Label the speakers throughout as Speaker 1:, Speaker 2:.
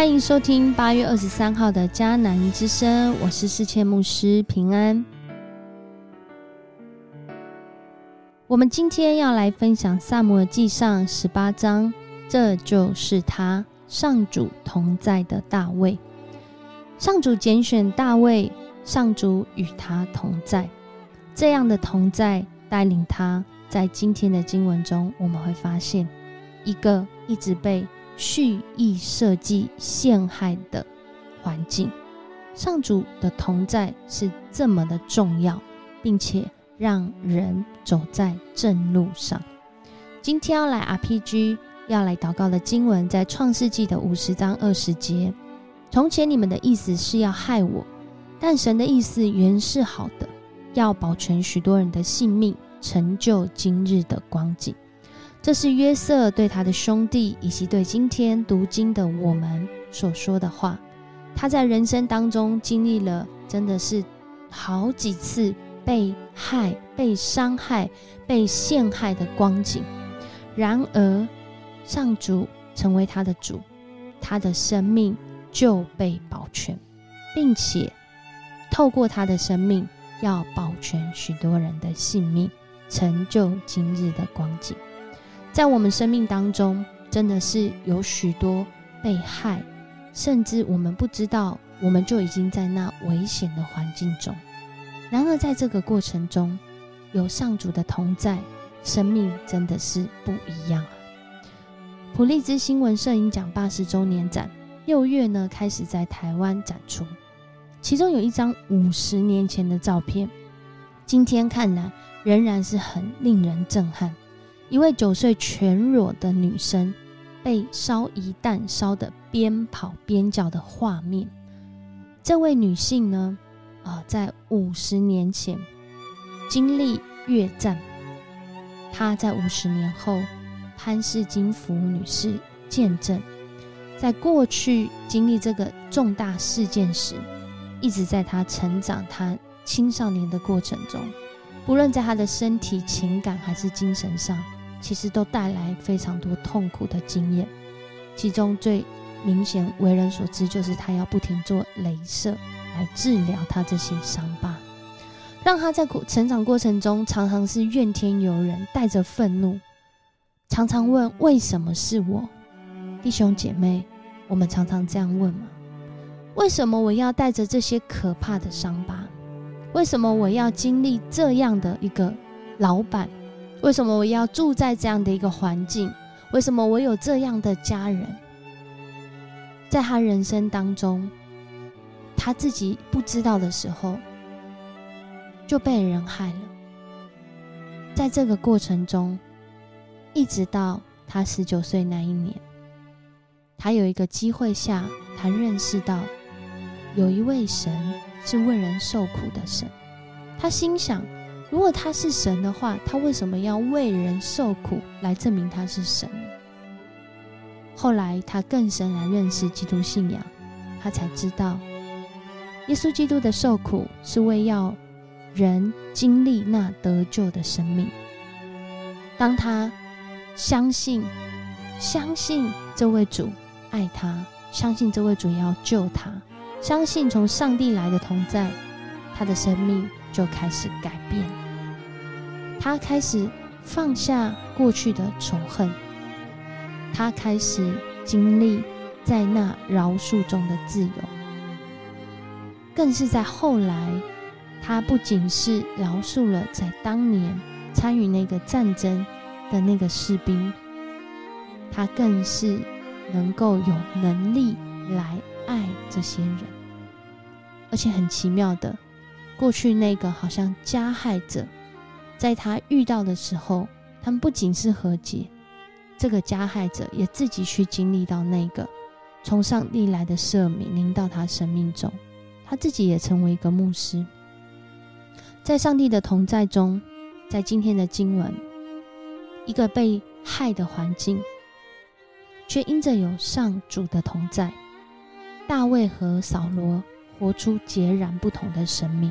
Speaker 1: 欢迎收听八月二十三号的迦南之声，我是世谦牧师平安。我们今天要来分享《萨摩尔记上》十八章，这就是他上主同在的大卫。上主拣选大卫，上主与他同在，这样的同在带领他，在今天的经文中，我们会发现一个一直被。蓄意设计陷害的环境，上主的同在是这么的重要，并且让人走在正路上。今天要来 RPG，要来祷告的经文在创世纪的五十章二十节。从前你们的意思是要害我，但神的意思原是好的，要保全许多人的性命，成就今日的光景。这是约瑟对他的兄弟，以及对今天读经的我们所说的话。他在人生当中经历了，真的是好几次被害、被伤害、被陷害的光景。然而，上主成为他的主，他的生命就被保全，并且透过他的生命，要保全许多人的性命，成就今日的光景。在我们生命当中，真的是有许多被害，甚至我们不知道，我们就已经在那危险的环境中。然而，在这个过程中，有上主的同在，生命真的是不一样啊！普利兹新闻摄影奖八十周年展六月呢开始在台湾展出，其中有一张五十年前的照片，今天看来仍然是很令人震撼。一位九岁全裸的女生被烧一弹烧的边跑边叫的画面。这位女性呢，啊，在五十年前经历越战，她在五十年后，潘氏金福女士见证，在过去经历这个重大事件时，一直在她成长、她青少年的过程中，不论在她的身体、情感还是精神上。其实都带来非常多痛苦的经验，其中最明显为人所知，就是他要不停做镭射来治疗他这些伤疤，让他在成长过程中常常是怨天尤人，带着愤怒，常常问为什么是我？弟兄姐妹，我们常常这样问吗？为什么我要带着这些可怕的伤疤？为什么我要经历这样的一个老板？为什么我要住在这样的一个环境？为什么我有这样的家人？在他人生当中，他自己不知道的时候，就被人害了。在这个过程中，一直到他十九岁那一年，他有一个机会下，他认识到有一位神是为人受苦的神。他心想。如果他是神的话，他为什么要为人受苦来证明他是神？后来他更深来认识基督信仰，他才知道，耶稣基督的受苦是为要人经历那得救的生命。当他相信、相信这位主爱他，相信这位主要救他，相信从上帝来的同在，他的生命就开始改变。他开始放下过去的仇恨，他开始经历在那饶恕中的自由，更是在后来，他不仅是饶恕了在当年参与那个战争的那个士兵，他更是能够有能力来爱这些人，而且很奇妙的，过去那个好像加害者。在他遇到的时候，他们不仅是和解，这个加害者也自己去经历到那个从上帝来的赦免临到他生命中，他自己也成为一个牧师，在上帝的同在中，在今天的经文，一个被害的环境，却因着有上主的同在，大卫和扫罗活出截然不同的生命。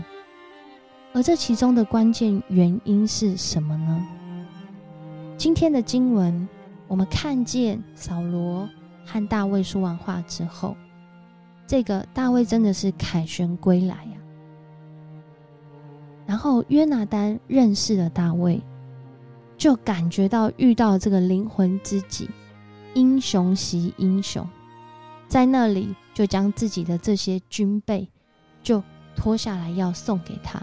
Speaker 1: 而这其中的关键原因是什么呢？今天的经文，我们看见扫罗和大卫说完话之后，这个大卫真的是凯旋归来呀。然后约拿丹认识了大卫，就感觉到遇到这个灵魂知己，英雄惜英雄，在那里就将自己的这些军备就脱下来要送给他，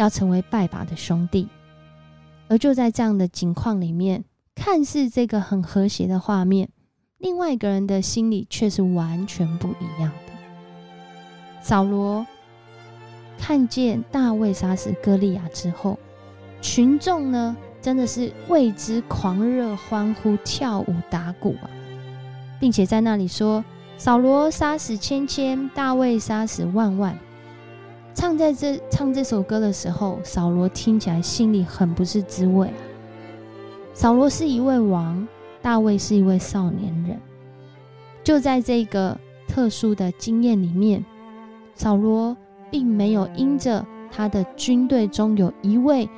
Speaker 1: 要成为拜把的兄弟。而就在这样的情况里面，看似这个很和谐的画面，另外一个人的心里却是完全不一样的。扫罗。看见大卫杀死歌利亚之后，群众呢真的是为之狂热欢呼、跳舞、打鼓啊，并且在那里说：“扫罗杀死千千，大卫杀死万万。”唱在这唱这首歌的时候，扫罗听起来心里很不是滋味啊。扫罗是一位王，大卫是一位少年人，就在这个特殊的经验里面，扫罗。并没有因着他的军队中有一位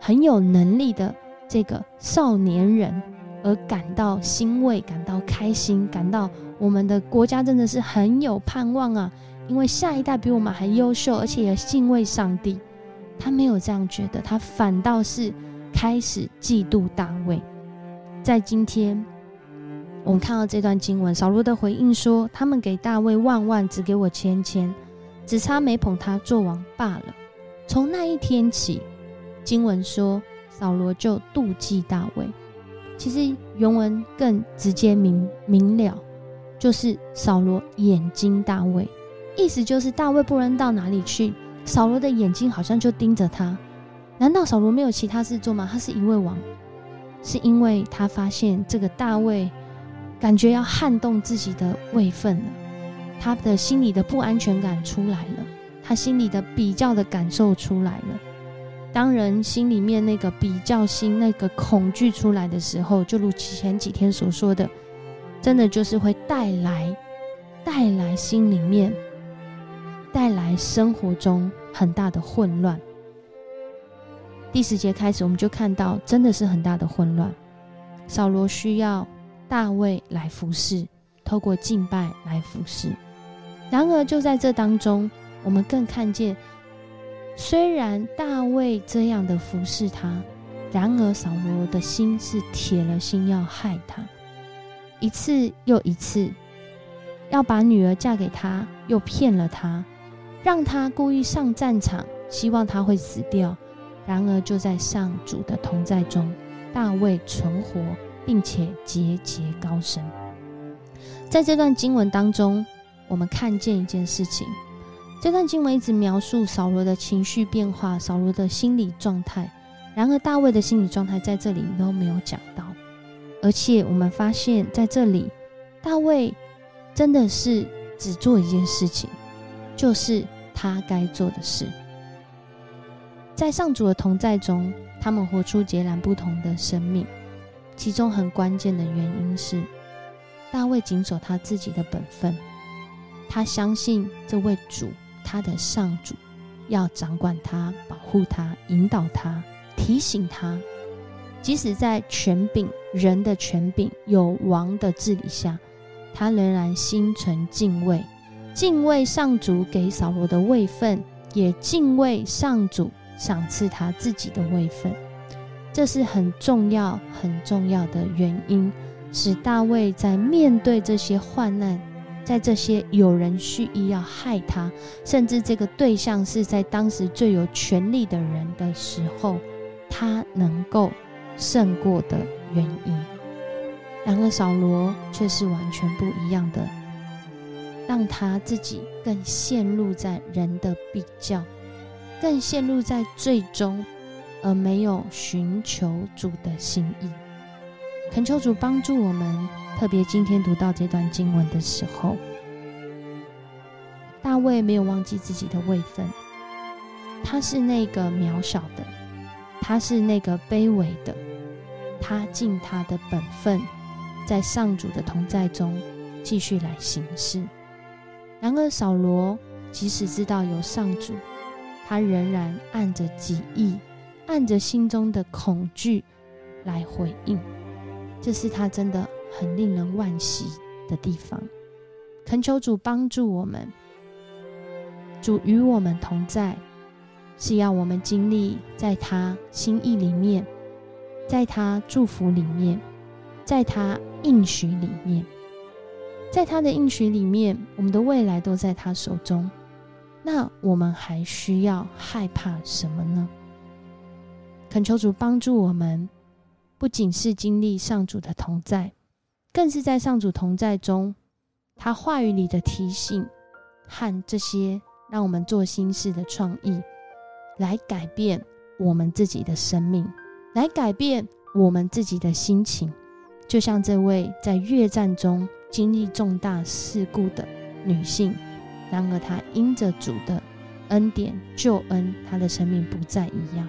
Speaker 1: 很有能力的这个少年人而感到欣慰、感到开心、感到我们的国家真的是很有盼望啊！因为下一代比我们还优秀，而且也敬畏上帝。他没有这样觉得，他反倒是开始嫉妒大卫。在今天，我们看到这段经文，扫罗的回应说：“他们给大卫万万，只给我千千。”只差没捧他做王罢了。从那一天起，经文说扫罗就妒忌大卫。其实原文更直接明明了，就是扫罗眼睛大卫，意思就是大卫不论到哪里去，扫罗的眼睛好像就盯着他。难道扫罗没有其他事做吗？他是一位王，是因为他发现这个大卫感觉要撼动自己的位分了。他的心里的不安全感出来了，他心里的比较的感受出来了。当人心里面那个比较心、那个恐惧出来的时候，就如前几天所说的，真的就是会带来带来心里面带来生活中很大的混乱。第十节开始，我们就看到真的是很大的混乱。扫罗需要大卫来服侍，透过敬拜来服侍。然而，就在这当中，我们更看见，虽然大卫这样的服侍他，然而扫罗的心是铁了心要害他，一次又一次，要把女儿嫁给他，又骗了他，让他故意上战场，希望他会死掉。然而，就在上主的同在中，大卫存活，并且节节高升。在这段经文当中。我们看见一件事情，这段经文一直描述扫罗的情绪变化，扫罗的心理状态。然而大卫的心理状态在这里都没有讲到，而且我们发现在这里，大卫真的是只做一件事情，就是他该做的事。在上主的同在中，他们活出截然不同的生命。其中很关键的原因是，大卫谨守他自己的本分。他相信这位主，他的上主，要掌管他、保护他、引导他、提醒他。即使在权柄人的权柄有王的治理下，他仍然心存敬畏，敬畏上主给扫罗的位分，也敬畏上主赏赐他自己的位分。这是很重要、很重要的原因，使大卫在面对这些患难。在这些有人蓄意要害他，甚至这个对象是在当时最有权力的人的时候，他能够胜过的原因。然而扫罗却是完全不一样的，让他自己更陷入在人的比较，更陷入在最终，而没有寻求主的心意。恳求主帮助我们。特别今天读到这段经文的时候，大卫没有忘记自己的位分，他是那个渺小的，他是那个卑微的，他尽他的本分，在上主的同在中继续来行事。然而扫罗即使知道有上主，他仍然按着己意，按着心中的恐惧来回应，这是他真的。很令人惋惜的地方。恳求主帮助我们，主与我们同在，是要我们经历在他心意里面，在他祝福里面，在他应许里面，在他的应许里面，我们的未来都在他手中。那我们还需要害怕什么呢？恳求主帮助我们，不仅是经历上主的同在，更是在上主同在中。他话语里的提醒和这些让我们做心事的创意，来改变我们自己的生命，来改变我们自己的心情。就像这位在越战中经历重大事故的女性，然而她因着主的恩典救恩，她的生命不再一样。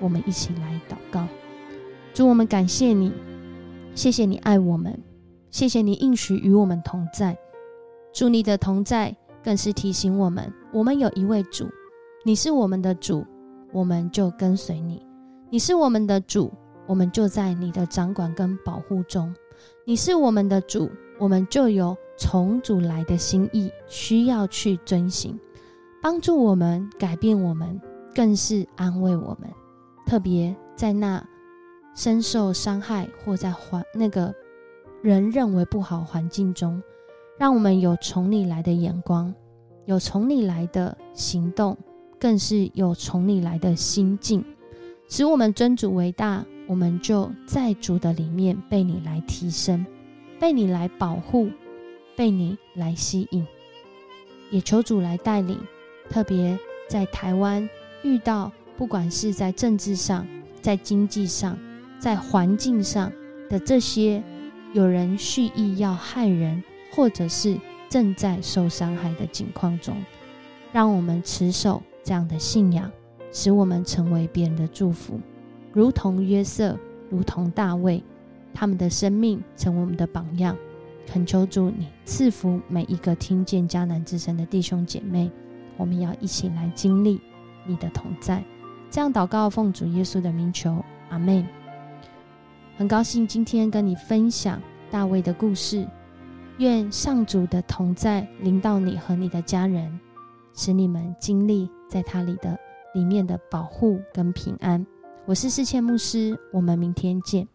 Speaker 1: 我们一起来祷告，主，我们感谢你，谢谢你爱我们。谢谢你应许与我们同在，主你的同在更是提醒我们，我们有一位主，你是我们的主，我们就跟随你；你是我们的主，我们就在你的掌管跟保护中；你是我们的主，我们就有从主来的心意，需要去遵行，帮助我们，改变我们，更是安慰我们。特别在那深受伤害或在环那个。人认为不好环境中，让我们有从你来的眼光，有从你来的行动，更是有从你来的心境，使我们尊主为大。我们就在主的里面被你来提升，被你来保护，被你来吸引，也求主来带领。特别在台湾遇到，不管是在政治上、在经济上、在环境上的这些。有人蓄意要害人，或者是正在受伤害的境况中，让我们持守这样的信仰，使我们成为别人的祝福，如同约瑟，如同大卫，他们的生命成为我们的榜样。恳求主你赐福每一个听见迦南之声的弟兄姐妹，我们要一起来经历你的同在。这样祷告，奉主耶稣的名求，阿门。很高兴今天跟你分享大卫的故事，愿上主的同在临到你和你的家人，使你们经历在他里的里面的保护跟平安。我是世谦牧师，我们明天见。